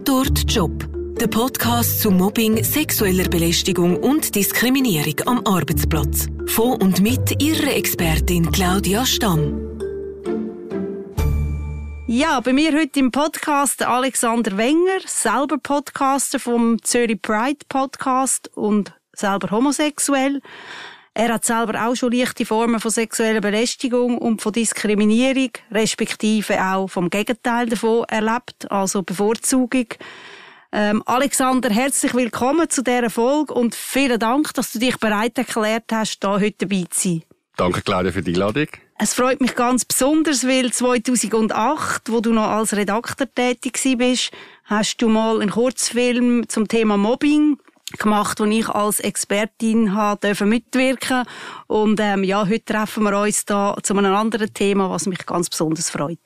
Tatort Job. Der Podcast zu Mobbing, sexueller Belästigung und Diskriminierung am Arbeitsplatz. Von und mit Ihrer Expertin Claudia Stamm. Ja, bei mir heute im Podcast Alexander Wenger, selber Podcaster vom Zürich Pride Podcast und selber homosexuell. Er hat selber auch schon leichte Formen von sexueller Belästigung und von Diskriminierung, respektive auch vom Gegenteil davon erlebt, also Bevorzugung. Ähm, Alexander, herzlich willkommen zu dieser Folge und vielen Dank, dass du dich bereit erklärt hast, hier heute dabei zu sein. Danke, Claudia, für die Einladung. Es freut mich ganz besonders, weil 2008, wo du noch als Redakteur tätig bist, hast du mal einen Kurzfilm zum Thema Mobbing gemacht, wo ich als Expertin habe mitwirken und ähm, ja, heute treffen wir uns da zu einem anderen Thema, was mich ganz besonders freut.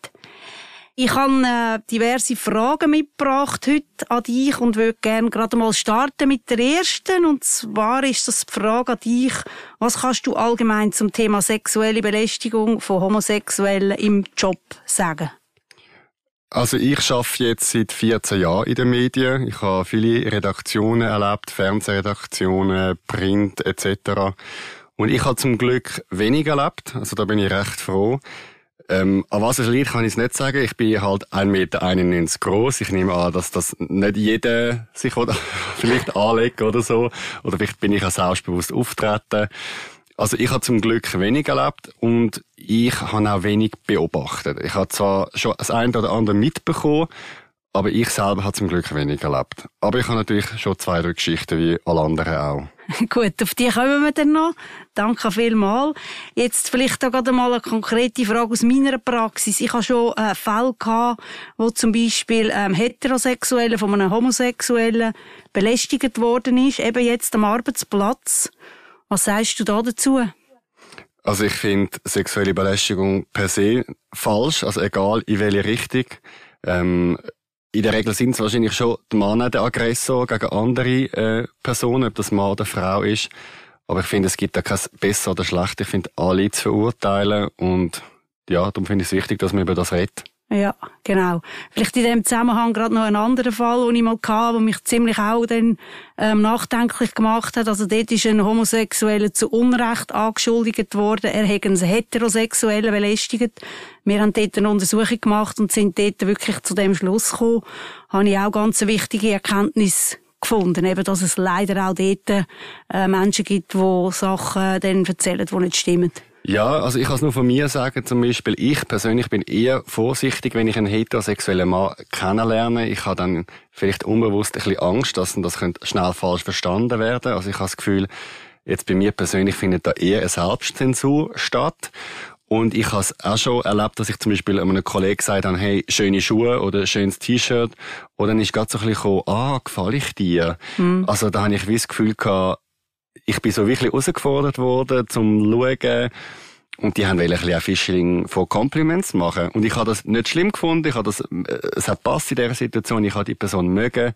Ich habe äh, diverse Fragen mitgebracht heute an dich und würde gerne gerade mal starten mit der ersten. Und zwar ist das die Frage an dich, was kannst du allgemein zum Thema sexuelle Belästigung von Homosexuellen im Job sagen? Also ich arbeite jetzt seit 14 Jahren in den Medien. Ich habe viele Redaktionen erlebt, Fernsehredaktionen, Print etc. Und ich habe zum Glück wenig erlebt. Also da bin ich recht froh. Ähm, an was es liegt, kann ich es nicht sagen. Ich bin halt 1,91 Meter groß. Ich nehme an, dass das nicht jeder sich vielleicht anlegt oder so. Oder vielleicht bin ich auch selbstbewusst auftreten. Also ich habe zum Glück wenig erlebt und ich habe auch wenig beobachtet. Ich habe zwar schon das eine oder andere mitbekommen, aber ich selber habe zum Glück wenig erlebt. Aber ich habe natürlich schon zwei, drei Geschichten wie alle anderen auch. Gut, auf die kommen wir dann noch. Danke vielmals. Jetzt vielleicht auch gerade mal eine konkrete Frage aus meiner Praxis. Ich habe schon äh, Fälle gehabt, wo zum Beispiel ähm, Heterosexuelle von einem Homosexuellen belästigt worden ist, eben jetzt am Arbeitsplatz. Was sagst du da dazu? Also ich finde sexuelle Belästigung per se falsch, also egal in welche Richtung. Ähm, in der Regel sind es wahrscheinlich schon die Männer der Aggressor gegen andere äh, Personen, ob das Mann oder Frau ist. Aber ich finde, es gibt da kein besser oder schlecht. Ich finde, alle zu verurteilen und ja, darum finde ich es wichtig, dass man über das redet. Ja, genau. Vielleicht in dem Zusammenhang gerade noch ein anderer Fall, den ich mal hatte, der mich ziemlich auch dann ähm, nachdenklich gemacht hat. Also dort ist ein Homosexueller zu Unrecht angeschuldigt worden. Er hätte einen Heterosexuellen belästigt. Wir haben dort eine Untersuchung gemacht und sind dort wirklich zu dem Schluss gekommen. Habe ich auch ganz wichtige Erkenntnis gefunden, eben, dass es leider auch dort äh, Menschen gibt, die Sachen dann erzählen, die nicht stimmen. Ja, also ich kann es nur von mir sagen, zum Beispiel, ich persönlich bin eher vorsichtig, wenn ich einen heterosexuellen Mann kennenlerne. Ich habe dann vielleicht unbewusst ein bisschen Angst, dass das könnte schnell falsch verstanden werden. Also ich habe das Gefühl, jetzt bei mir persönlich findet da eher eine Selbstzensur statt. Und ich habe es auch schon erlebt, dass ich zum Beispiel einem Kollegen gesagt habe, hey, schöne Schuhe oder schönes T-Shirt. Und dann ist gerade so ein bisschen gekommen, ah, gefall ich dir? Mhm. Also da habe ich wie das Gefühl gehabt, ich bin so wirklich herausgefordert worden, zum schauen, und die haben ein bisschen Fishing von Compliments machen. Und ich habe das nicht schlimm gefunden. Ich habe das, äh, es hat passt in dieser Situation. Ich habe die Person mögen.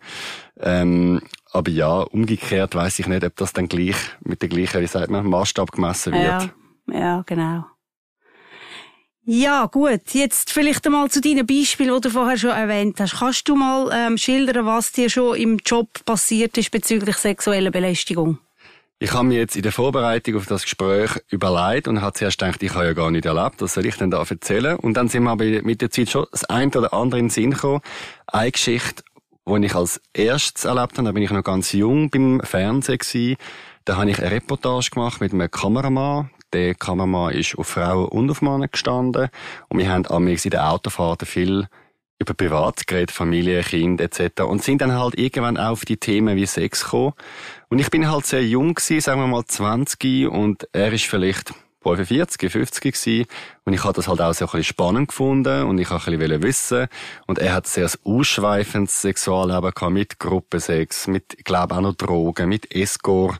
Ähm, aber ja, umgekehrt weiß ich nicht, ob das dann gleich mit der gleichen, wie sagt man, Maßstab gemessen wird. Ja, ja genau. Ja, gut. Jetzt vielleicht einmal zu deinen Beispielen, die du vorher schon erwähnt hast. Kannst du mal ähm, schildern, was dir schon im Job passiert ist bezüglich sexueller Belästigung? Ich habe mir jetzt in der Vorbereitung auf das Gespräch überlegt und habe zuerst gedacht, ich habe ja gar nicht erlebt, was soll ich denn da erzählen? Und dann sind wir aber mit der Zeit schon das eine oder andere in den Sinn gekommen. Eine Geschichte, die ich als erstes erlebt habe, da bin ich noch ganz jung beim Fernsehen gewesen. Da habe ich eine Reportage gemacht mit einem Kameramann. Der Kameramann ist auf Frauen und auf Männer gestanden. Und wir haben am in der Autofahrt viel über Privatgerät, Familie, Kind etc. Und sind dann halt irgendwann auch auf die Themen wie Sex gekommen. Und ich bin halt sehr jung gewesen, sagen wir mal 20 und er ist vielleicht 45, 50 gewesen. Und ich habe das halt auch bisschen spannend gefunden und ich habe ein bisschen wissen. Und er hat sehr ausschweifendes Sexualleben gehabt mit Gruppensex, mit, glaube auch noch Drogen, mit Escort.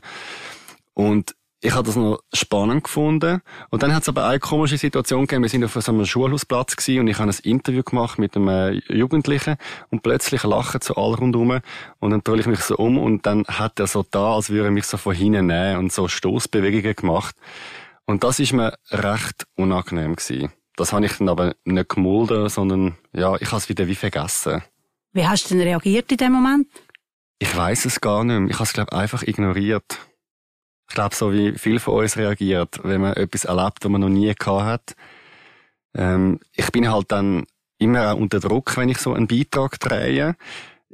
Und ich habe das noch spannend gefunden. Und dann hat es aber eine komische Situation gegeben. Wir sind auf so einem Schulhausplatz gewesen und ich habe ein Interview gemacht mit einem äh, Jugendlichen und plötzlich lachen so alle rundherum und dann drehe ich mich so um und dann hat er so da, als würde er mich so von hinten nehmen und so Stoßbewegungen gemacht. Und das ist mir recht unangenehm gewesen. Das habe ich dann aber nicht gemulden, sondern ja, ich habe es wieder wie vergessen. Wie hast du denn reagiert in dem Moment? Ich weiß es gar nicht mehr. Ich habe es, glaube einfach ignoriert. Ich glaube, so wie viel von uns reagiert, wenn man etwas erlebt, was man noch nie gehabt hat. Ähm, ich bin halt dann immer auch unter Druck, wenn ich so einen Beitrag drehe.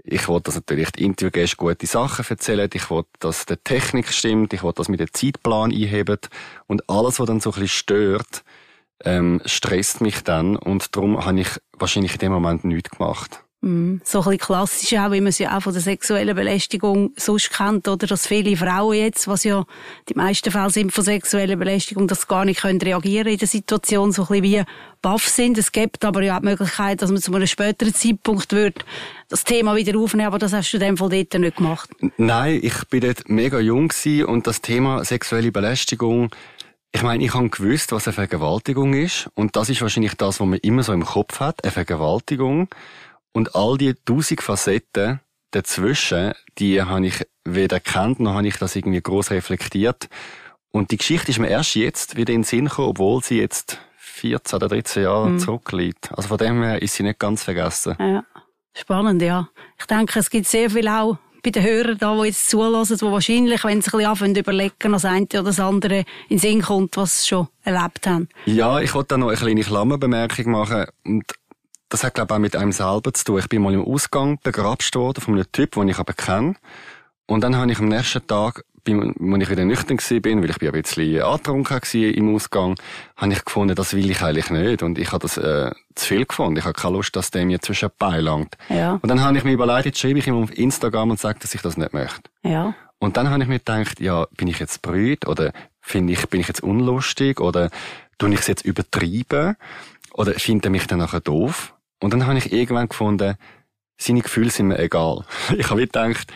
Ich wollte, dass natürlich die Interviewgäste gute Sachen erzählen. Ich wollte, dass die Technik stimmt. Ich wollte, dass wir den Zeitplan einheben. Und alles, was dann so ein bisschen stört, ähm, stresst mich dann. Und darum habe ich wahrscheinlich in dem Moment nichts gemacht. Mm, so ein bisschen klassisch auch, wie man es ja auch von der sexuellen Belästigung sonst kennt, oder dass viele Frauen jetzt, was ja die meisten Fälle sind von sexueller Belästigung, dass gar nicht können reagieren in der Situation, so ein bisschen wie baff sind. Es gibt aber ja auch die Möglichkeit, dass man zu einem späteren Zeitpunkt wird das Thema wieder aufnehmen, aber das hast du in dem Fall dort nicht gemacht. Nein, ich bin dort mega jung und das Thema sexuelle Belästigung ich meine, ich habe gewusst, was eine Vergewaltigung ist. Und das ist wahrscheinlich das, was man immer so im Kopf hat, eine Vergewaltigung. Und all die tausend Facetten dazwischen, die habe ich weder kennt, noch habe ich das irgendwie groß reflektiert. Und die Geschichte ist mir erst jetzt wieder in den Sinn gekommen, obwohl sie jetzt 14 oder 13 Jahre mhm. zurückliegt. Also von dem her ist sie nicht ganz vergessen. Ja, spannend, ja. Ich denke, es gibt sehr viel auch bei den Hörern da, die jetzt zulassen, die wahrscheinlich, wenn sie ein bisschen anfangen überlegen, das eine oder das andere in den Sinn kommt, was sie schon erlebt haben. Ja, ich wollte da noch eine kleine Klammerbemerkung machen. Und das hat, glaube ich, auch mit einem selber zu tun. Ich bin mal im Ausgang begrapscht worden von einem Typ, den ich aber kenne. Und dann habe ich am nächsten Tag, als ich wieder nüchtern war, weil ich ein bisschen angetrunken war im Ausgang, habe ich gefunden, das will ich eigentlich nicht. Und ich habe das äh, zu viel gefunden. Ich habe keine Lust, dass der mir zwischen beilangt. Ja. Und dann habe ich mir überlegt, jetzt schreibe ich ihm auf Instagram und sage, dass ich das nicht möchte. Ja. Und dann habe ich mir gedacht, ja, bin ich jetzt brüd oder finde ich, bin ich jetzt unlustig oder tue ich es jetzt übertrieben oder finde er mich dann nachher doof? Und dann habe ich irgendwann gefunden, seine Gefühle sind mir egal. Ich habe gedacht,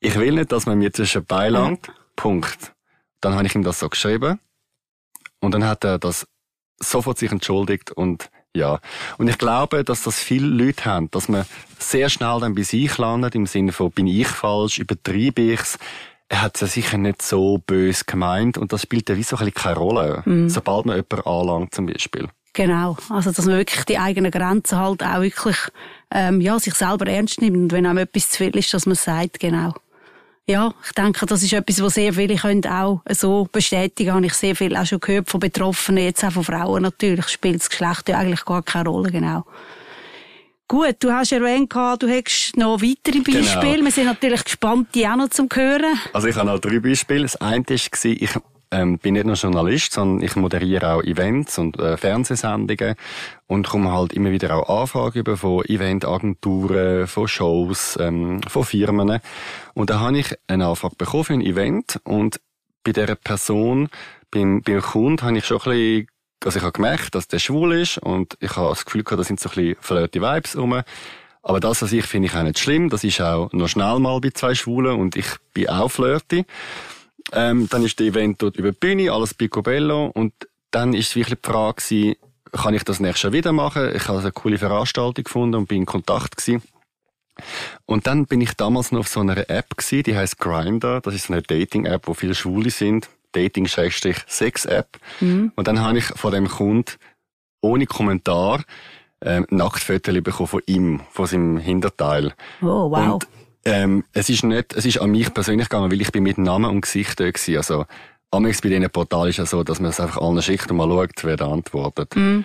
ich will nicht, dass man mir zwischen beilangt. Mhm. Punkt. Dann habe ich ihm das so geschrieben. Und dann hat er das sofort sich entschuldigt und ja. Und ich glaube, dass das viele Leute haben, dass man sehr schnell dann bei sich landet, im Sinne von, bin ich falsch, übertreibe ich's? Er hat es ja sicher nicht so bös gemeint und das spielt ja wie so ein bisschen keine Rolle, mhm. sobald man jemanden anlangt zum Beispiel. Genau, also dass man wirklich die eigenen Grenzen halt auch wirklich ähm, ja sich selber ernst nimmt und wenn einem etwas zu viel ist, dass man sagt, genau. Ja, ich denke, das ist etwas, was sehr viele können auch so bestätigen. Habe ich sehr viel auch schon gehört von Betroffenen, jetzt auch von Frauen natürlich, spielt das Geschlecht ja eigentlich gar keine Rolle, genau. Gut, du hast erwähnt, du hättest noch weitere genau. Beispiele. Genau. Wir sind natürlich gespannt, die auch noch zum Hören. Also ich habe noch drei Beispiele. Das eine war, ich ähm, bin nicht nur Journalist, sondern ich moderiere auch Events und äh, Fernsehsendungen und komme halt immer wieder auch Anfragen über von Eventagenturen, von Shows, ähm, von Firmen. Und da habe ich eine Anfrage bekommen für ein Event und bei dieser Person, beim, beim Kunden, habe ich schon ein bisschen also ich habe gemerkt, dass der schwul ist und ich habe das Gefühl gehabt, da sind so ein bisschen flirty Vibes rum. Aber das was ich finde ich auch nicht schlimm. Das ist auch noch schnell mal bei zwei Schwulen und ich bin auch flirty. Ähm, dann ist der Event dort über die Bühne, alles picobello. Und dann ist wirklich die Frage gewesen, kann ich das nächstes Jahr wieder machen? Ich habe eine coole Veranstaltung gefunden und bin in Kontakt gewesen. Und dann bin ich damals noch auf so einer App gewesen, die heißt Grinder. Das ist so eine Dating-App, wo viele Schwule sind. Dating-Sex-App. Mhm. Und dann habe ich von dem Kunden ohne Kommentar ähm, Nacktfotos bekommen von ihm, von seinem Hinterteil. Oh, wow. Und ähm, es ist nicht, es ist an mich persönlich gegangen, weil ich bin mit Namen und Gesicht da gewesen. Also, amigs bei diesen Portalen ist ja so, dass man es einfach allen schickt und mal schaut, wer da antwortet. Mm.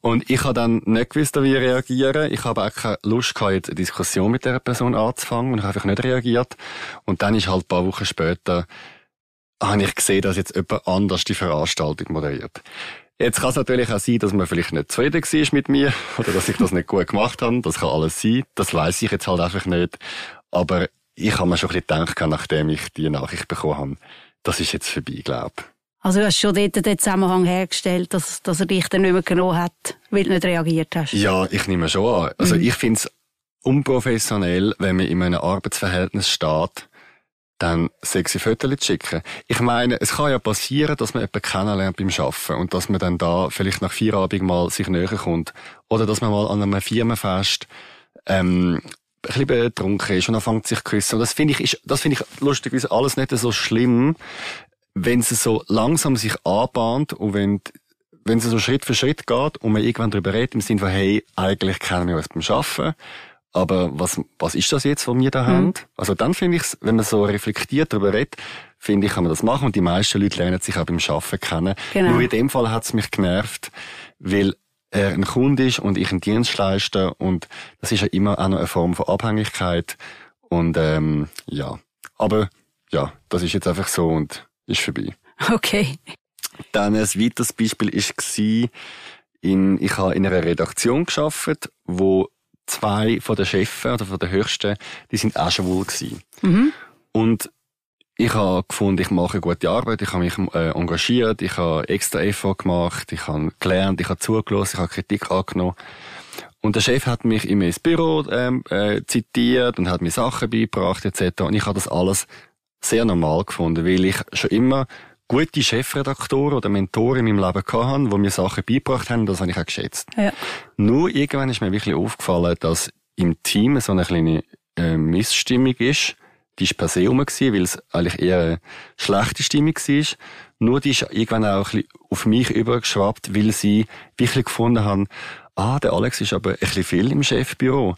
Und ich habe dann nicht gewusst, wie reagieren. Ich habe auch keine Lust gehabt, jetzt eine Diskussion mit dieser Person anzufangen und habe einfach nicht reagiert. Und dann ist halt ein paar Wochen später, habe ich gesehen, dass jetzt jemand anders die Veranstaltung moderiert. Jetzt kann es natürlich auch sein, dass man vielleicht nicht zufrieden war mit mir oder dass ich das nicht gut gemacht habe. Das kann alles sein. Das weiß ich jetzt halt einfach nicht. Aber ich habe mir schon ein bisschen gedacht, nachdem ich die Nachricht bekommen habe, das ist jetzt vorbei, glaube ich. Also du hast schon dort den Zusammenhang hergestellt, dass, dass er dich dann nicht mehr genommen hat, weil du nicht reagiert hast? Ja, ich nehme schon an. Also mhm. ich finde es unprofessionell, wenn man in einem Arbeitsverhältnis steht, dann sexy Fotos zu schicken. Ich meine, es kann ja passieren, dass man jemanden kennenlernt beim Arbeiten und dass man dann da vielleicht nach vier Abend mal sich näher kommt. Oder dass man mal an einem Firmenfest ähm, bisschen betrunken ist und anfängt sich zu küssen. Und das finde ich, ist, das finde ich lustigerweise alles nicht so schlimm, wenn es so langsam sich anbahnt und wenn, wenn es so Schritt für Schritt geht und man irgendwann darüber redet, im Sinne von, hey, eigentlich kennen wir uns beim Arbeiten, aber was, was ist das jetzt, was wir da mhm. haben? Also dann finde ich wenn man so reflektiert darüber redet, finde ich, kann man das machen und die meisten Leute lernen sich auch beim Arbeiten kennen. Genau. Nur in dem Fall hat es mich genervt, weil er ein Kunde ist und ich ein Dienstleister und das ist ja immer auch noch eine Form von Abhängigkeit und ähm, ja, aber ja, das ist jetzt einfach so und ist vorbei. Okay. Dann ein weiteres Beispiel war, in, ich habe in einer Redaktion geschafft, wo zwei von den Chefen oder von den Höchsten, die sind auch schwul gewesen. Mhm. Und ich habe gefunden, ich mache eine gute Arbeit, ich habe mich äh, engagiert, ich habe extra Effort gemacht, ich habe gelernt, ich habe zugelassen, ich habe Kritik angenommen. Und der Chef hat mich immer ins Büro ähm, äh, zitiert und hat mir Sachen beigebracht etc. Und ich habe das alles sehr normal gefunden, weil ich schon immer gute Chefredaktoren oder Mentoren in meinem Leben hatte, die mir Sachen beigebracht haben, das habe ich auch geschätzt. Ja. Nur irgendwann ist mir wirklich aufgefallen, dass im Team so eine kleine äh, Missstimmung ist. Die ist per se rum weil es eigentlich eher eine schlechte Stimmung war. Nur die ist irgendwann auch ein bisschen auf mich übergeschwappt, weil sie wirklich gefunden haben, ah, der Alex ist aber ein bisschen viel im Chefbüro.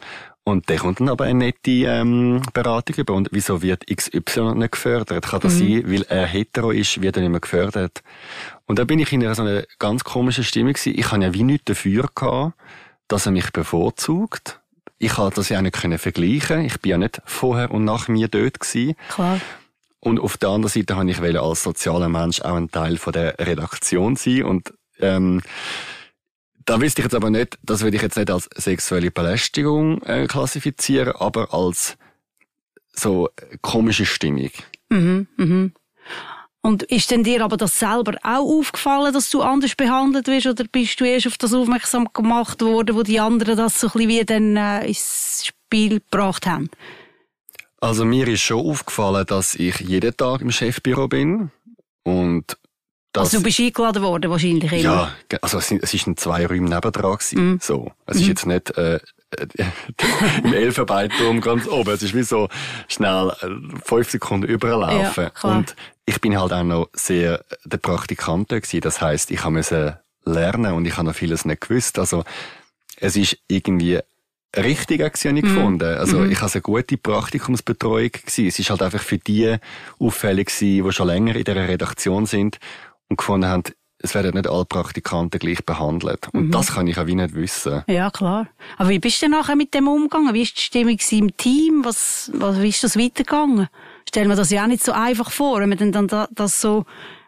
Und der kommt dann aber eine nette ähm, Beratung über. Und wieso wird XY nicht gefördert? Kann das mhm. sein, weil er hetero ist, wird er nicht mehr gefördert? Und da bin ich in einer so einer ganz komischen Stimmung gewesen. Ich habe ja wie nichts dafür gehabt, dass er mich bevorzugt. Ich konnte das ja auch nicht vergleichen. Ich bin ja nicht vorher und nach mir dort gewesen. Klar. Und auf der anderen Seite habe ich als sozialer Mensch auch ein Teil von der Redaktion sein und ähm, da wüsste ich jetzt aber nicht, das würde ich jetzt nicht als sexuelle Belästigung äh, klassifizieren, aber als so komische Stimmung. Mhm, mhm. Und ist denn dir aber das selber auch aufgefallen, dass du anders behandelt wirst, oder bist du erst auf das aufmerksam gemacht worden, wo die anderen das so ein bisschen wie dann äh, ins Spiel gebracht haben? Also mir ist schon aufgefallen, dass ich jeden Tag im Chefbüro bin und das, also du bist eingeladen worden wahrscheinlich immer? Ja, also es, es ist ein zwei Räume nebendran gewesen. Mm. So. Es mm. ist mhm. jetzt nicht äh, im Elfenbeinturm ganz oben. Es ist wie so schnell äh, fünf Sekunden überlaufen. Ja, und ich bin halt auch noch sehr der Praktikant gewesen. Das heißt, ich musste lernen und ich habe noch vieles nicht gewusst. Also es ist irgendwie richtig ich mm. gefunden. Also mm. ich habe eine gute Praktikumsbetreuung gewesen. Es ist halt einfach für die auffällig gewesen, die schon länger in der Redaktion sind und gefunden haben, es werden nicht alle Praktikanten gleich behandelt. Und mhm. das kann ich auch wie nicht wissen. Ja, klar. Aber wie bist du nachher mit dem umgegangen? Wie ist die Stimmung im Team? Was, was, wie ist das weitergegangen? Stellen wir das ja auch nicht so einfach vor, wenn man dann das so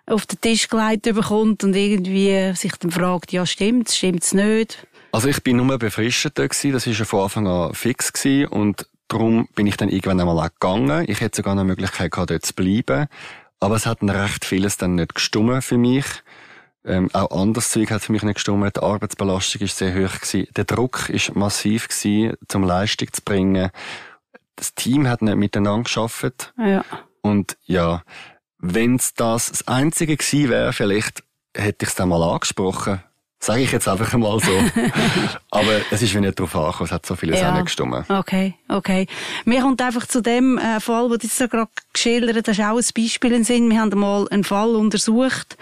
auf den Tisch gelegt bekommt und irgendwie sich dann fragt, ja, stimmt's, stimmt's nicht? Also ich bin nur befristet da gewesen. Das war ja von Anfang an fix gewesen. Und darum bin ich dann irgendwann einmal auch gegangen. Ich hätte sogar eine Möglichkeit gehabt, dort zu bleiben. Aber es hat recht vieles dann nicht gestummen für mich. Ähm, auch anderes Zeug hat für mich nicht gestummen. Die Arbeitsbelastung ist sehr hoch gewesen. Der Druck ist massiv gewesen, zum Leistung zu bringen. Das Team hat nicht miteinander geschafft. Ja. Und ja, wenn's das das Einzige gewesen wäre, vielleicht hätte ich es dann mal angesprochen. Sage ich jetzt einfach mal so. Aber es ist wie nicht drauf angekommen, es hat so vieles ja. auch nicht gestimmt. Okay, okay. Mir kommt einfach zu dem äh, Fall, den du jetzt gerade geschildert hast, auch ein Beispiel in Sinn. Wir haben einmal einen Fall untersucht,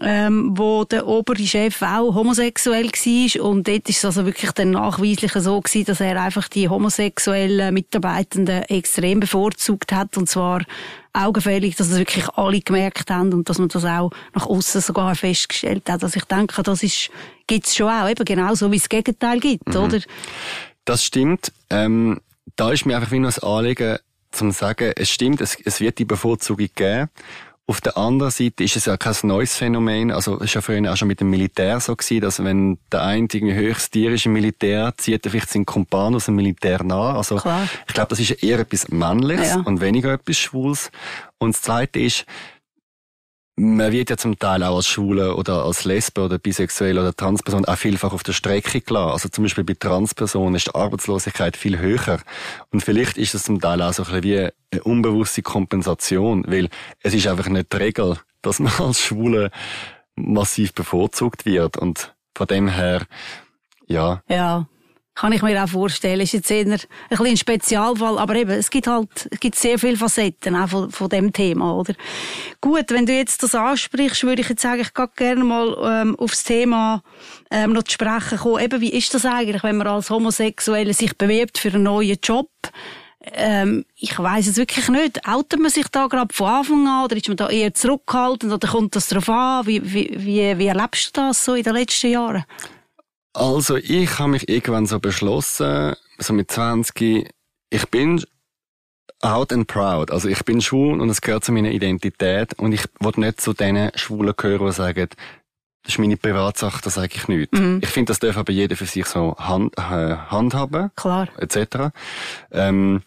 ähm, wo der obere Chef auch homosexuell war und dort ist es also wirklich dann nachweislich so gewesen, dass er einfach die homosexuellen Mitarbeitenden extrem bevorzugt hat und zwar augenfällig, dass es wirklich alle gemerkt haben und dass man das auch nach außen sogar festgestellt hat. Also ich denke, das ist, gibt's schon auch, eben genauso wie es Gegenteil gibt, mhm. oder? Das stimmt. Ähm, da ist mir einfach wie noch ein Anliegen, zum sagen, es stimmt, es, es wird die Bevorzugung geben. Auf der anderen Seite ist es ja kein neues Phänomen. Also, es ist ja früher auch schon mit dem Militär so gewesen, dass wenn der eine irgendwie höchst Tier ist im Militär, zieht er vielleicht seinen Kumpan aus dem Militär nach. Also, Klar. ich glaube, das ist eher etwas Männliches ja. und weniger etwas Schwules. Und das Zweite ist, man wird ja zum Teil auch als Schwule oder als Lesbe oder bisexuell oder Transperson auch vielfach auf der Strecke gelassen. Also zum Beispiel bei Transpersonen ist die Arbeitslosigkeit viel höher. Und vielleicht ist es zum Teil auch so ein bisschen wie eine unbewusste Kompensation, weil es ist einfach nicht die Regel, dass man als Schwule massiv bevorzugt wird. Und von dem her, ja. Ja. Kann ich mir auch vorstellen. Ist jetzt eher ein ein Spezialfall. Aber eben, es gibt halt, es gibt sehr viele Facetten auch von, von dem Thema, oder? Gut, wenn du jetzt das ansprichst, würde ich jetzt eigentlich gerne mal ähm, aufs Thema ähm, noch zu sprechen kommen. Eben, wie ist das eigentlich, wenn man als Homosexuelle sich bewirbt für einen neuen Job? Ähm, ich weiß es wirklich nicht. Outet man sich da gerade von Anfang an oder ist man da eher zurückgehalten oder kommt das darauf an? Wie, wie, wie, wie erlebst du das so in den letzten Jahren? Also ich habe mich irgendwann so beschlossen, so mit 20, ich bin out and proud. Also ich bin schwul und es gehört zu meiner Identität und ich will nicht zu den Schwulen gehören, die sagen, das ist meine Privatsache, das sage ich nicht. Mhm. Ich finde, das darf aber jeder für sich so hand, äh, handhaben. Klar. Etc. Ähm,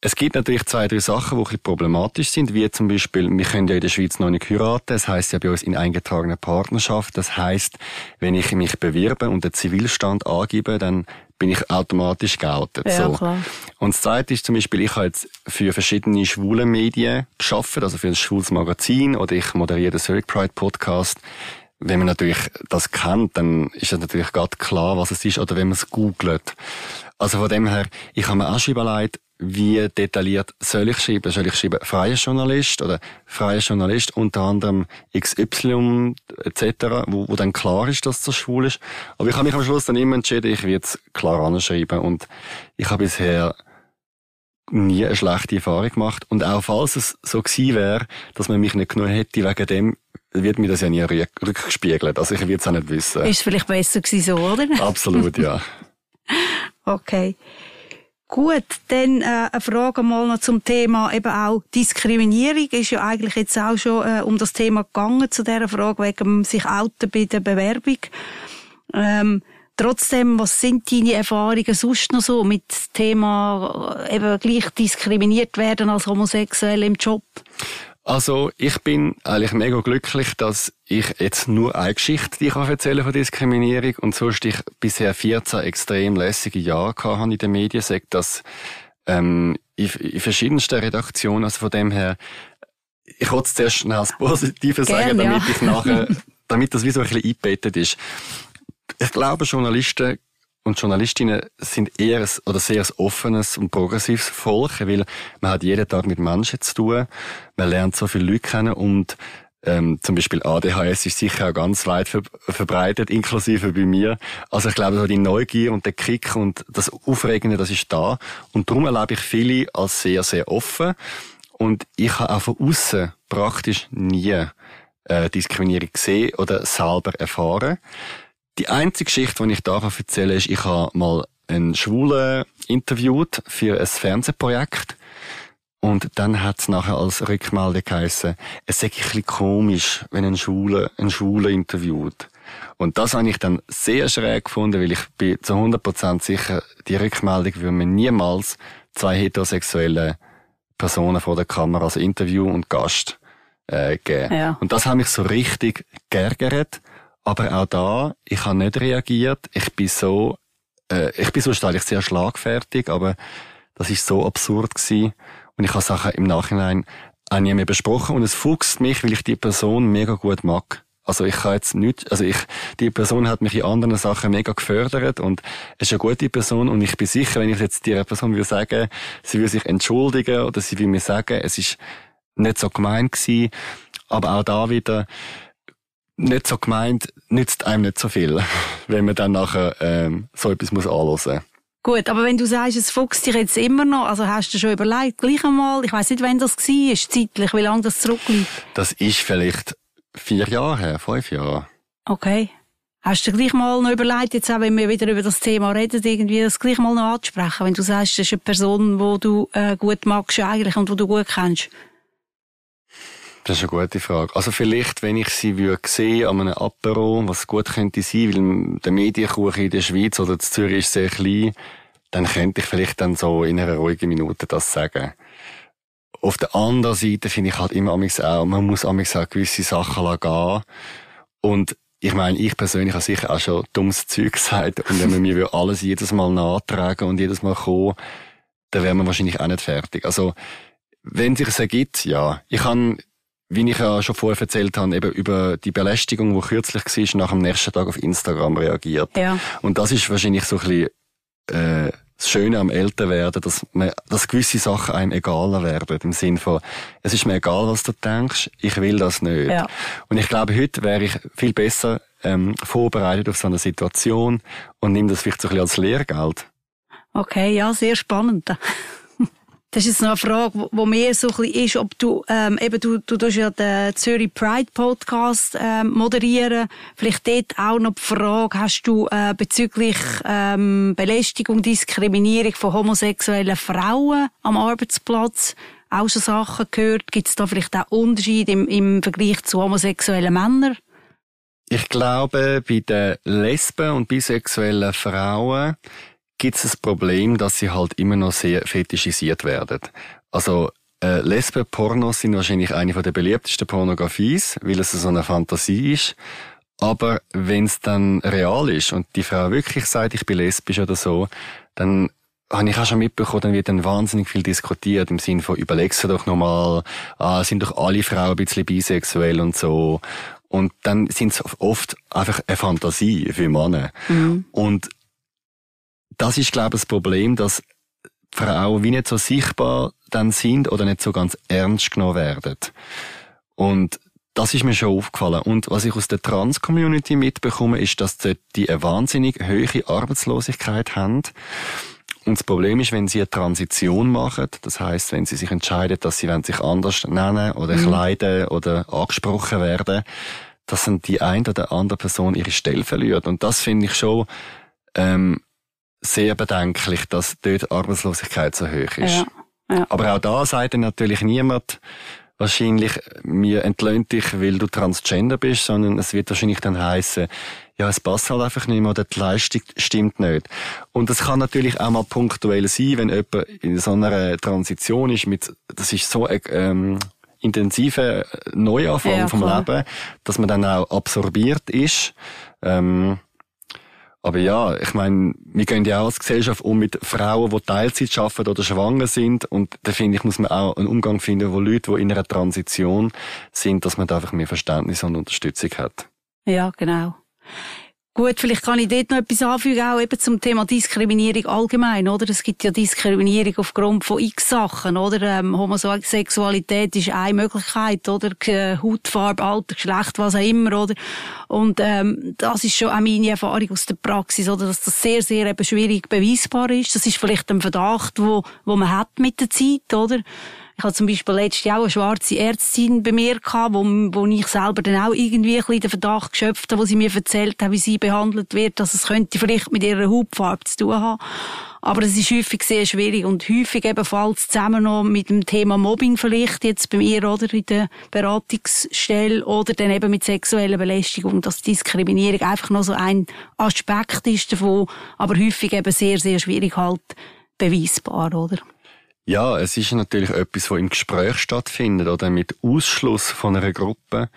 es gibt natürlich zwei, drei Sachen, die ein bisschen problematisch sind, wie zum Beispiel, wir können ja in der Schweiz noch nicht heiraten, das heißt ja bei uns in eingetragener Partnerschaft. Das heißt, wenn ich mich bewirbe und den Zivilstand angebe, dann bin ich automatisch geoutet. Ja, so. klar. Und das Zweite ist zum Beispiel, ich habe jetzt für verschiedene schwule Medien geschafft, also für ein schwules Magazin oder ich moderiere den Zurich Pride Podcast wenn man natürlich das kennt, dann ist es natürlich gerade klar, was es ist, oder wenn man es googelt. Also von dem her, ich habe mir auch schon überlegt, wie detailliert soll ich schreiben? Soll ich schreiben freier Journalist oder freier Journalist unter anderem XY etc., wo, wo dann klar ist, dass das schwul ist. Aber ich habe mich am Schluss dann immer entschieden, ich werde es klar anschreiben und ich habe bisher nie eine schlechte Erfahrung gemacht. Und auch falls es so gewesen wäre, dass man mich nicht genommen hätte, wegen dem wird mir das ja nie rückgespiegelt. Also ich würde es auch nicht wissen. Ist vielleicht besser gewesen so, oder? Absolut, ja. okay. Gut, dann äh, eine Frage mal noch zum Thema eben auch Diskriminierung. Ist ja eigentlich jetzt auch schon äh, um das Thema gegangen, zu dieser Frage wegen sich outen bei der Bewerbung. Ähm, trotzdem, was sind deine Erfahrungen sonst noch so mit dem Thema äh, eben gleich diskriminiert werden als Homosexuell im Job? Also ich bin eigentlich mega glücklich, dass ich jetzt nur eine Geschichte, die ich erzählen von Diskriminierung und sonst ich bisher 14 extrem lässige Jahre habe in den Medien, sagt das ähm, in, in verschiedensten Redaktionen, also von dem her, ich wollte es zuerst schnell das Positive sagen, damit ja. ich nachher, damit das wie so ein bisschen eingebettet ist. Ich glaube, Journalisten und Journalistinnen sind eher ein, oder sehr ein offenes und progressives Volk, weil man hat jeden Tag mit Menschen zu tun, man lernt so viele Leute kennen und ähm, zum Beispiel ADHS ist sicher auch ganz weit ver verbreitet, inklusive bei mir. Also ich glaube, so die Neugier und der Kick und das Aufregende, das ist da. Und darum erlebe ich viele als sehr, sehr offen. Und ich habe auch von außen praktisch nie äh, Diskriminierung gesehen oder selber erfahren. Die einzige Geschichte, die ich da erzählen kann, ist, ich habe mal einen Schwulen interviewt für ein Fernsehprojekt. Und dann hat es nachher als Rückmeldung geheissen, es sei ein bisschen komisch, wenn ein Schwule einen Schwulen interviewt. Und das habe ich dann sehr schräg gefunden, weil ich bin zu 100% sicher, die Rückmeldung würde mir niemals zwei heterosexuelle Personen vor der Kamera als Interview und Gast äh, geben. Ja. Und das hat mich so richtig geärgert. Aber auch da, ich habe nicht reagiert. Ich bin so, äh, ich bin sonst eigentlich sehr schlagfertig, aber das ist so absurd gewesen. Und ich habe Sachen im Nachhinein auch nie mehr besprochen. Und es fuchst mich, weil ich die Person mega gut mag. Also ich kann jetzt nicht, also ich, die Person hat mich in anderen Sachen mega gefördert und es ist eine gute Person und ich bin sicher, wenn ich jetzt dieser Person würde sagen, sie würde sich entschuldigen oder sie will mir sagen, es ist nicht so gemein gewesen, aber auch da wieder, nicht so gemeint, nützt einem nicht so viel, wenn man dann nachher ähm, so etwas muss anhören Gut, aber wenn du sagst, es fuchst dich jetzt immer noch, also hast du schon überlegt, gleich einmal, ich weiß nicht, wann das war, zeitlich, wie lange das zurückliegt? Das ist vielleicht vier Jahre her, fünf Jahre. Okay. Hast du gleich mal noch überlegt, jetzt auch wenn wir wieder über das Thema reden, irgendwie das gleich mal noch anzusprechen, wenn du sagst, das ist eine Person, die du äh, gut magst eigentlich und die du gut kennst? Das ist eine gute Frage. Also vielleicht, wenn ich sie würde sehen an einem Apero, was gut könnte sein, weil der Medienkuchen in der Schweiz oder in Zürich ist sehr klein, dann könnte ich vielleicht dann so in einer ruhigen Minute das sagen. Auf der anderen Seite finde ich halt immer amigs auch, man muss amigs auch gewisse Sachen gehen. Und ich meine, ich persönlich habe sicher auch schon dummes Zeug gesagt. Und wenn man mir alles jedes Mal nachtragen und jedes Mal kommen, dann wäre man wahrscheinlich auch nicht fertig. Also, wenn sich es ergibt, ja. Ich kann wie ich ja schon vorher erzählt habe, eben über die Belästigung, die kürzlich war, nach dem nächsten Tag auf Instagram reagiert. Ja. Und das ist wahrscheinlich so ein bisschen äh, das Schöne am Älterwerden, dass man, dass gewisse Sachen einem egaler werden. Im Sinn von, es ist mir egal, was du denkst, ich will das nicht. Ja. Und ich glaube, heute wäre ich viel besser ähm, vorbereitet auf so eine Situation und nehme das vielleicht so ein bisschen als Lehrgeld. Okay, ja, sehr spannend. Das ist jetzt noch eine Frage, wo mir so ein bisschen ist, ob du, ähm, eben, du, du tust ja den Zürich Pride Podcast ähm, moderieren. Vielleicht dort auch noch die Frage, hast du äh, bezüglich ähm, Belästigung, Diskriminierung von homosexuellen Frauen am Arbeitsplatz auch schon Sachen gehört? Gibt es da vielleicht auch Unterschiede im, im Vergleich zu homosexuellen Männern? Ich glaube, bei den Lesben und bisexuellen Frauen gibt es das Problem, dass sie halt immer noch sehr fetischisiert werden. Also äh, Lesben-Pornos sind wahrscheinlich eine von der beliebtesten Pornografies, weil es so eine Fantasie ist. Aber wenn es dann real ist und die Frau wirklich sagt, ich bin lesbisch oder so, dann habe ich auch schon mitbekommen, dann wird dann wahnsinnig viel diskutiert im Sinne von, überlegst du doch nochmal, ah, sind doch alle Frauen ein bisschen bisexuell und so. Und dann sind es oft einfach eine Fantasie für Männer. Und das ist, glaube ich, das Problem, dass Frauen wie nicht so sichtbar dann sind oder nicht so ganz ernst genommen werden. Und das ist mir schon aufgefallen. Und was ich aus der Trans-Community mitbekomme, ist, dass die eine wahnsinnig hohe Arbeitslosigkeit haben. Und das Problem ist, wenn sie eine Transition machen, das heißt, wenn sie sich entscheiden, dass sie sich anders nennen oder kleiden oder angesprochen werden, dass dann die eine oder andere Person ihre Stelle verliert. Und das finde ich schon ähm, sehr bedenklich, dass dort die Arbeitslosigkeit so hoch ist. Ja, ja. Aber auch da sagt dann natürlich niemand, wahrscheinlich, mir entlöhnt dich, weil du Transgender bist, sondern es wird wahrscheinlich dann heißen, ja, es passt halt einfach nicht mehr oder die Leistung stimmt nicht. Und das kann natürlich auch mal punktuell sein, wenn jemand in so einer Transition ist mit, das ist so ähm, intensive Neuanfang Ja, vom. Leben, dass man dann auch absorbiert ist. Ähm, aber ja, ich meine, wir gehen ja auch als Gesellschaft um mit Frauen, die Teilzeit arbeiten oder schwanger sind. Und da finde ich, muss man auch einen Umgang finden, wo Leute, die in einer Transition sind, dass man da einfach mehr Verständnis und Unterstützung hat. Ja, genau. Gut, vielleicht kann ich dort noch etwas anfügen, auch eben zum Thema Diskriminierung allgemein, oder? Es gibt ja Diskriminierung aufgrund von x Sachen, oder? Ähm, Homosexualität ist eine Möglichkeit, oder? Hautfarbe, Alter, Geschlecht, was auch immer, oder? Und, ähm, das ist schon auch meine Erfahrung aus der Praxis, oder? Dass das sehr, sehr eben schwierig beweisbar ist. Das ist vielleicht ein Verdacht, wo, wo man hat mit der Zeit, oder? Ich hatte zum Beispiel letztes Jahr eine schwarze Ärztin bei mir gehabt, wo, wo ich selber dann auch irgendwie ein bisschen den Verdacht geschöpft habe, wo sie mir erzählt hat, wie sie behandelt wird, dass es könnte vielleicht mit ihrer Hautfarbe zu tun haben. Aber es ist häufig sehr schwierig und häufig ebenfalls zusammen noch mit dem Thema Mobbing vielleicht jetzt bei mir oder in der Beratungsstelle oder dann eben mit sexueller Belästigung, dass Diskriminierung einfach noch so ein Aspekt ist davon, aber häufig eben sehr, sehr schwierig halt beweisbar, oder? Ja, es ist natürlich etwas, was im Gespräch stattfindet oder mit Ausschluss von einer Gruppe.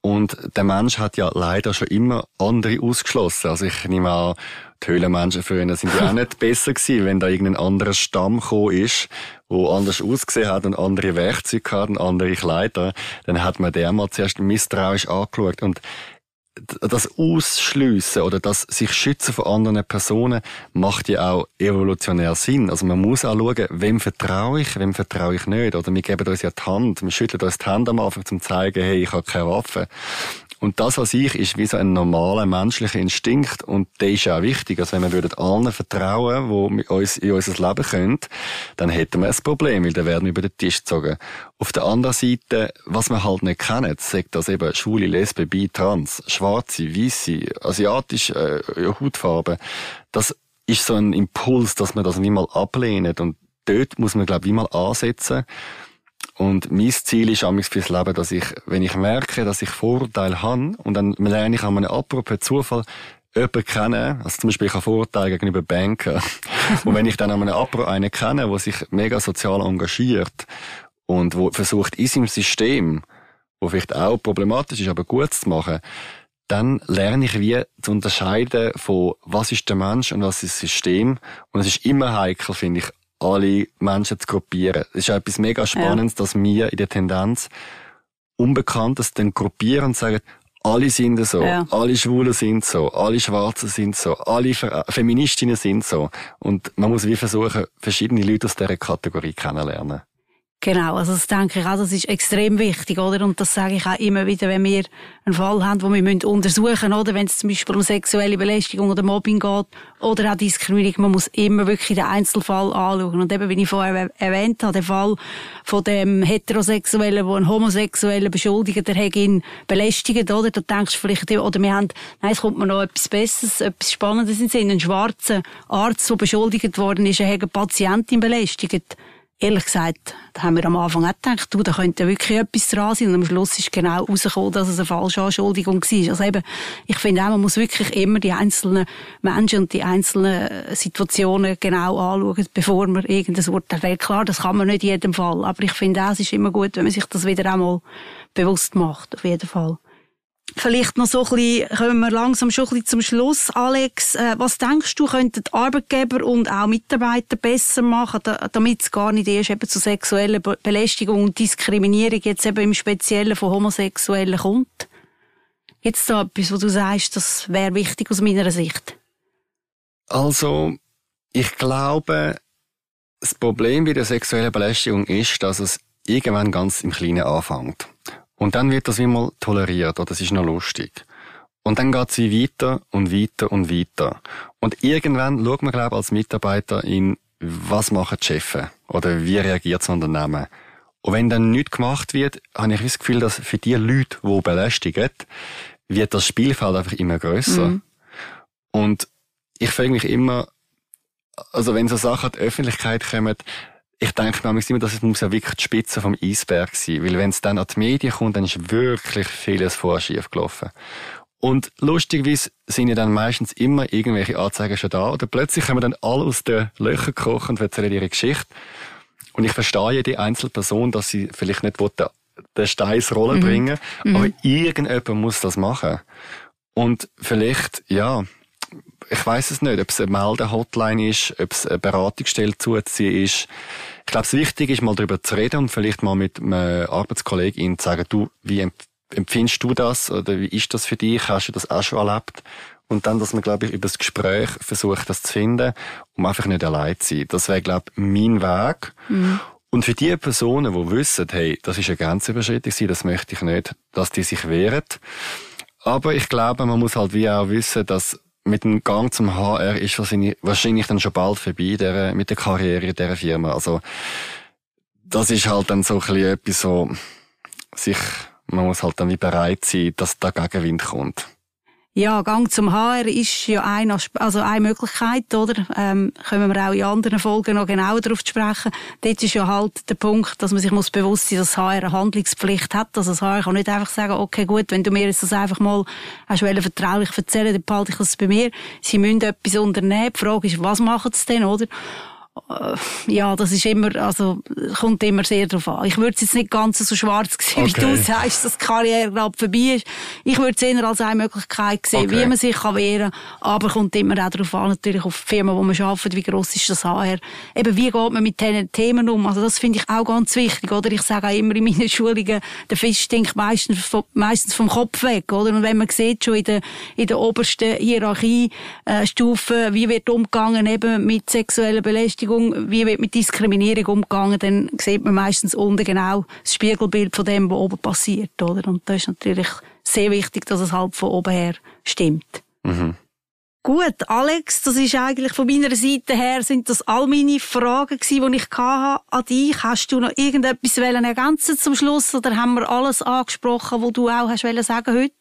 Und der Mensch hat ja leider schon immer andere ausgeschlossen. Also ich nehme an, die Höhlenmenschen früher sind ja auch nicht besser gewesen, wenn da irgendein anderer Stamm gekommen ist, wo anders ausgesehen hat und andere Werkzeuge hat und andere Kleider. Dann hat man den mal zuerst misstrauisch angeschaut. Und das Ausschliessen oder das sich schützen von anderen Personen macht ja auch evolutionär Sinn. Also man muss auch schauen, wem vertraue ich, wem vertraue ich nicht. Oder wir geben uns ja die Hand, wir schütteln uns die Hand am Anfang, um zu zeigen, hey, ich habe keine Waffe. Und das an sich ist wie so ein normaler menschlicher Instinkt und der ist auch wichtig. Also wenn wir würden allen vertrauen, die uns in unser Leben können, dann hätten wir ein Problem, weil dann werden wir über den Tisch gezogen. Auf der anderen Seite, was wir halt nicht kennen, sagt das eben schwule, lesbe, bi, trans, schwarze, weiße, asiatische äh, Hautfarbe, das ist so ein Impuls, dass man das nicht mal ablehnt und dort muss man, glaube ich, mal ansetzen und mein Ziel ist amigs fürs Leben, dass ich, wenn ich merke, dass ich Vorurteile habe, und dann lerne ich an einem Apro per Zufall jemanden kennen, also zum Beispiel ich habe Vorurteile gegenüber Banken. und wenn ich dann an einem Apro einen kenne, der sich mega sozial engagiert und wo versucht, in seinem System, wo vielleicht auch problematisch ist, aber gut zu machen, dann lerne ich wie zu unterscheiden von, was ist der Mensch und was ist das System. Und es ist immer heikel, finde ich, alle Menschen zu gruppieren. Es ist auch etwas mega Spannendes, dass wir in der Tendenz Unbekanntes dann gruppieren und sagen, alle sind so, ja. alle Schwulen sind so, alle Schwarzen sind so, alle Feministinnen sind so. Und man muss wie versuchen, verschiedene Leute aus dieser Kategorie kennenlernen. Genau, also das denke ich auch, das ist extrem wichtig, oder? Und das sage ich auch immer wieder, wenn wir einen Fall haben, wo wir müssen untersuchen, oder? Wenn es zum Beispiel um sexuelle Belästigung oder Mobbing geht oder auch Diskriminierung, man muss immer wirklich den Einzelfall anschauen. Und eben, wie ich vorher erwähnt habe, der Fall von dem Heterosexuellen, wo ein Homosexueller beschuldigt, der hat ihn belästigt, oder? Da denkst du vielleicht, oder wir haben, nein, es kommt mir noch etwas Besseres, etwas Spannendes in den Sinn. Ein schwarzer Arzt, der beschuldigt worden ist, er hat eine Patientin belästigt ehrlich gesagt, da haben wir am Anfang auch gedacht, du, da könnte wirklich etwas dran sein. Und am Schluss ist genau herausgekommen, dass es eine falsche Anschuldigung war. Also eben, ich finde auch, man muss wirklich immer die einzelnen Menschen und die einzelnen Situationen genau anschauen, bevor man irgendein Urteil fällt. Klar, das kann man nicht in jedem Fall. Aber ich finde auch, es ist immer gut, wenn man sich das wieder einmal bewusst macht, auf jeden Fall. Vielleicht noch so ein bisschen, kommen wir langsam schon ein bisschen zum Schluss. Alex, äh, was denkst du, könnten Arbeitgeber und auch Mitarbeiter besser machen, damit es gar nicht erst eben zu sexueller Belästigung und Diskriminierung jetzt eben im Speziellen von Homosexuellen kommt? Jetzt da etwas, wo du sagst, das wäre wichtig aus meiner Sicht. Also, ich glaube, das Problem bei der sexuellen Belästigung ist, dass es irgendwann ganz im Kleinen anfängt. Und dann wird das immer toleriert, oder das ist noch lustig. Und dann geht sie weiter und weiter und weiter. Und irgendwann schaut man, glaube ich, als Mitarbeiter in, was machen die Chefs? Oder wie reagiert das Unternehmen? Und wenn dann nichts gemacht wird, habe ich das Gefühl, dass für die Leute, die belästigen, wird das Spielfeld einfach immer grösser. Mhm. Und ich frage mich immer, also wenn so Sachen an die Öffentlichkeit kommen, ich denke manchmal immer, dass es muss ja wirklich die Spitze vom Eisberg sein, weil wenn es dann an die Medien kommt, dann ist wirklich vieles vorher schief gelaufen. Und lustigerweise sind ja dann meistens immer irgendwelche Anzeigen schon da, oder plötzlich kommen dann alle aus den Löchern gekrochen und erzählen ihre Geschichte. Und ich verstehe jede einzelne Person, dass sie vielleicht nicht den, Stein ins Rollen mhm. bringen, mhm. aber irgendjemand muss das machen. Und vielleicht, ja, ich weiß es nicht, ob es eine Meldehotline ist, ob es eine Beratungsstelle zuziehen ist. Ich glaube, es wichtig ist, mal darüber zu reden und vielleicht mal mit einem Arbeitskollegin zu sagen, du, wie empfindest du das oder wie ist das für dich? Hast du das auch schon erlebt? Und dann, dass man, glaube ich, über das Gespräch versucht, das zu finden, um einfach nicht allein zu sein. Das wäre, glaube ich, mein Weg. Mhm. Und für die Personen, die wissen, hey, das ist eine Grenzüberschreitung, das möchte ich nicht, dass die sich wehren. Aber ich glaube, man muss halt wie auch wissen, dass mit dem Gang zum HR ist wahrscheinlich, wahrscheinlich dann schon bald vorbei der, mit der Karriere dieser Firma. Also, das ist halt dann so ein bisschen etwas so, sich, man muss halt dann wie bereit sein, dass da Gegenwind kommt. Ja, Gang zum HR ist ja eine, also eine Möglichkeit, oder? Ähm, können wir auch in anderen Folgen noch genauer darauf sprechen. Dort ist ja halt der Punkt, dass man sich muss bewusst sein, dass das HR eine Handlungspflicht hat. Also das HR kann nicht einfach sagen, okay, gut, wenn du mir jetzt das einfach mal hast vertraulich erzählen, dann behalte ich das bei mir. Sie müssen etwas unternehmen. Die Frage ist, was machen sie denn, oder? Äh, ja, das ist immer, also, kommt immer sehr drauf an. Ich würde es jetzt nicht ganz so schwarz sehen, okay. wie du sagst, dass die Karriere gerade vorbei ist. Ich würde es eher als eine Möglichkeit sehen, okay. wie man sich kann wehren kann. Aber kommt immer auch darauf an, natürlich auf die Firma, wo man arbeitet, wie gross ist das HR. Eben, wie geht man mit diesen Themen um? Also, das finde ich auch ganz wichtig, oder? Ich sage auch immer in meinen Schulungen, der Fisch stinkt meistens, meistens vom Kopf weg, oder? Und wenn man sieht, schon in der, in der obersten Hierarchiestufe, äh, wie wird umgegangen eben mit sexueller Belästigung, Belästigung, wie wird mit Diskriminierung umgegangen, dann sieht man meistens unten genau das Spiegelbild von dem, was oben passiert, oder? Und das ist natürlich sehr wichtig, dass es halt von oben her stimmt. Mhm. Gut, Alex, das ist eigentlich von meiner Seite her, sind das all meine Fragen gewesen, die ich hatte an dich. Hast du noch irgendetwas ergänzen zum Schluss oder haben wir alles angesprochen, was du auch hast sagen heute?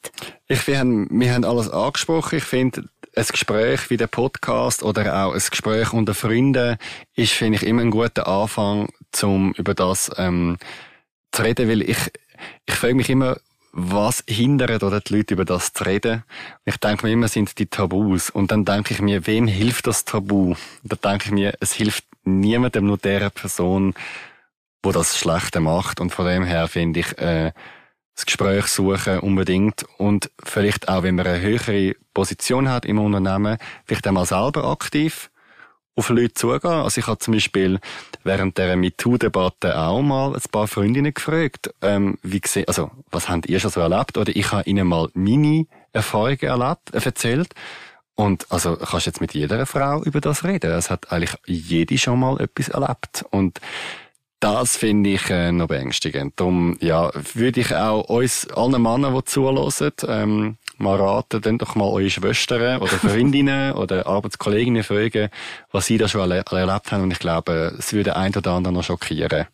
Ich, wir, haben, wir haben alles angesprochen. Ich finde, ein Gespräch wie der Podcast oder auch ein Gespräch unter Freunden ist, finde ich, immer ein guter Anfang, um über das ähm, zu reden, weil ich, ich frage mich immer, was hindert oder die Leute über das zu reden. Ich denke mir immer, sind die Tabus. Und dann denke ich mir, wem hilft das Tabu? Da denke ich mir, es hilft niemandem, nur der Person, wo das Schlechte macht. Und von dem her finde ich, äh, das Gespräch suchen unbedingt und vielleicht auch, wenn man eine höhere Position hat im Unternehmen, vielleicht einmal selber aktiv auf Leute zugehen. Also ich habe zum Beispiel während der MeToo-Debatte auch mal ein paar Freundinnen gefragt, ähm, wie gesehen, also was habt ihr schon so erlebt? Oder ich habe ihnen mal meine Erfahrungen erlebt, äh, erzählt. Und also kannst jetzt mit jeder Frau über das reden. Es hat eigentlich jede schon mal etwas erlebt. Und das finde ich äh, noch beängstigend. Darum ja, würde ich auch uns allen Männern, die zuhören, ähm, mal raten, dann doch mal eure Schwestern oder Freundinnen oder Arbeitskolleginnen fragen, was sie da schon erlebt haben. Und ich glaube, es würde ein oder andere noch schockieren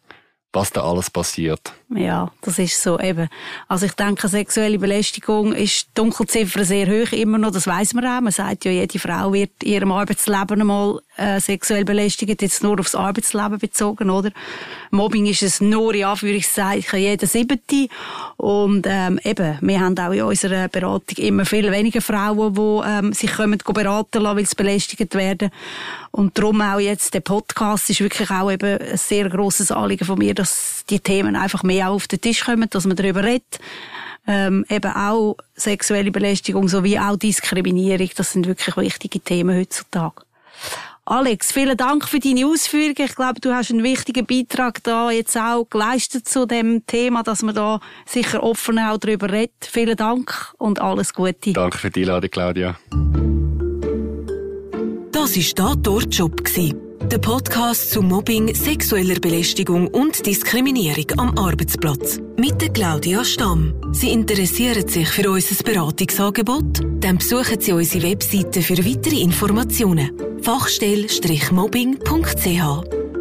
was da alles passiert. Ja, das ist so eben. Also ich denke, sexuelle Belästigung ist die Dunkelziffer sehr hoch immer noch, das weiß man auch. Man sagt ja, jede Frau wird in ihrem Arbeitsleben einmal äh, sexuell belästigt, jetzt nur aufs Arbeitsleben bezogen, oder? Mobbing ist es nur in Anführungszeichen jeder siebte. Und ähm, eben, wir haben auch in unserer Beratung immer viel weniger Frauen, die ähm, sich kommen, beraten lassen, weil sie belästigt werden. Und darum auch jetzt der Podcast ist wirklich auch eben ein sehr grosses Anliegen von mir, dass die Themen einfach mehr auf den Tisch kommen, dass man darüber redet. Ähm, eben auch sexuelle Belästigung sowie auch Diskriminierung, das sind wirklich wichtige Themen heutzutage. Alex, vielen Dank für deine Ausführungen. Ich glaube, du hast einen wichtigen Beitrag da jetzt auch geleistet zu dem Thema, dass man da sicher offen auch darüber redet. Vielen Dank und alles Gute. Danke für die Einladung, Claudia. Das war «Da dort Job». Der Podcast zu Mobbing, sexueller Belästigung und Diskriminierung am Arbeitsplatz. Mit der Claudia Stamm. Sie interessieren sich für unser Beratungsangebot? Dann besuchen Sie unsere Webseite für weitere Informationen. Fachstelle-mobbing.ch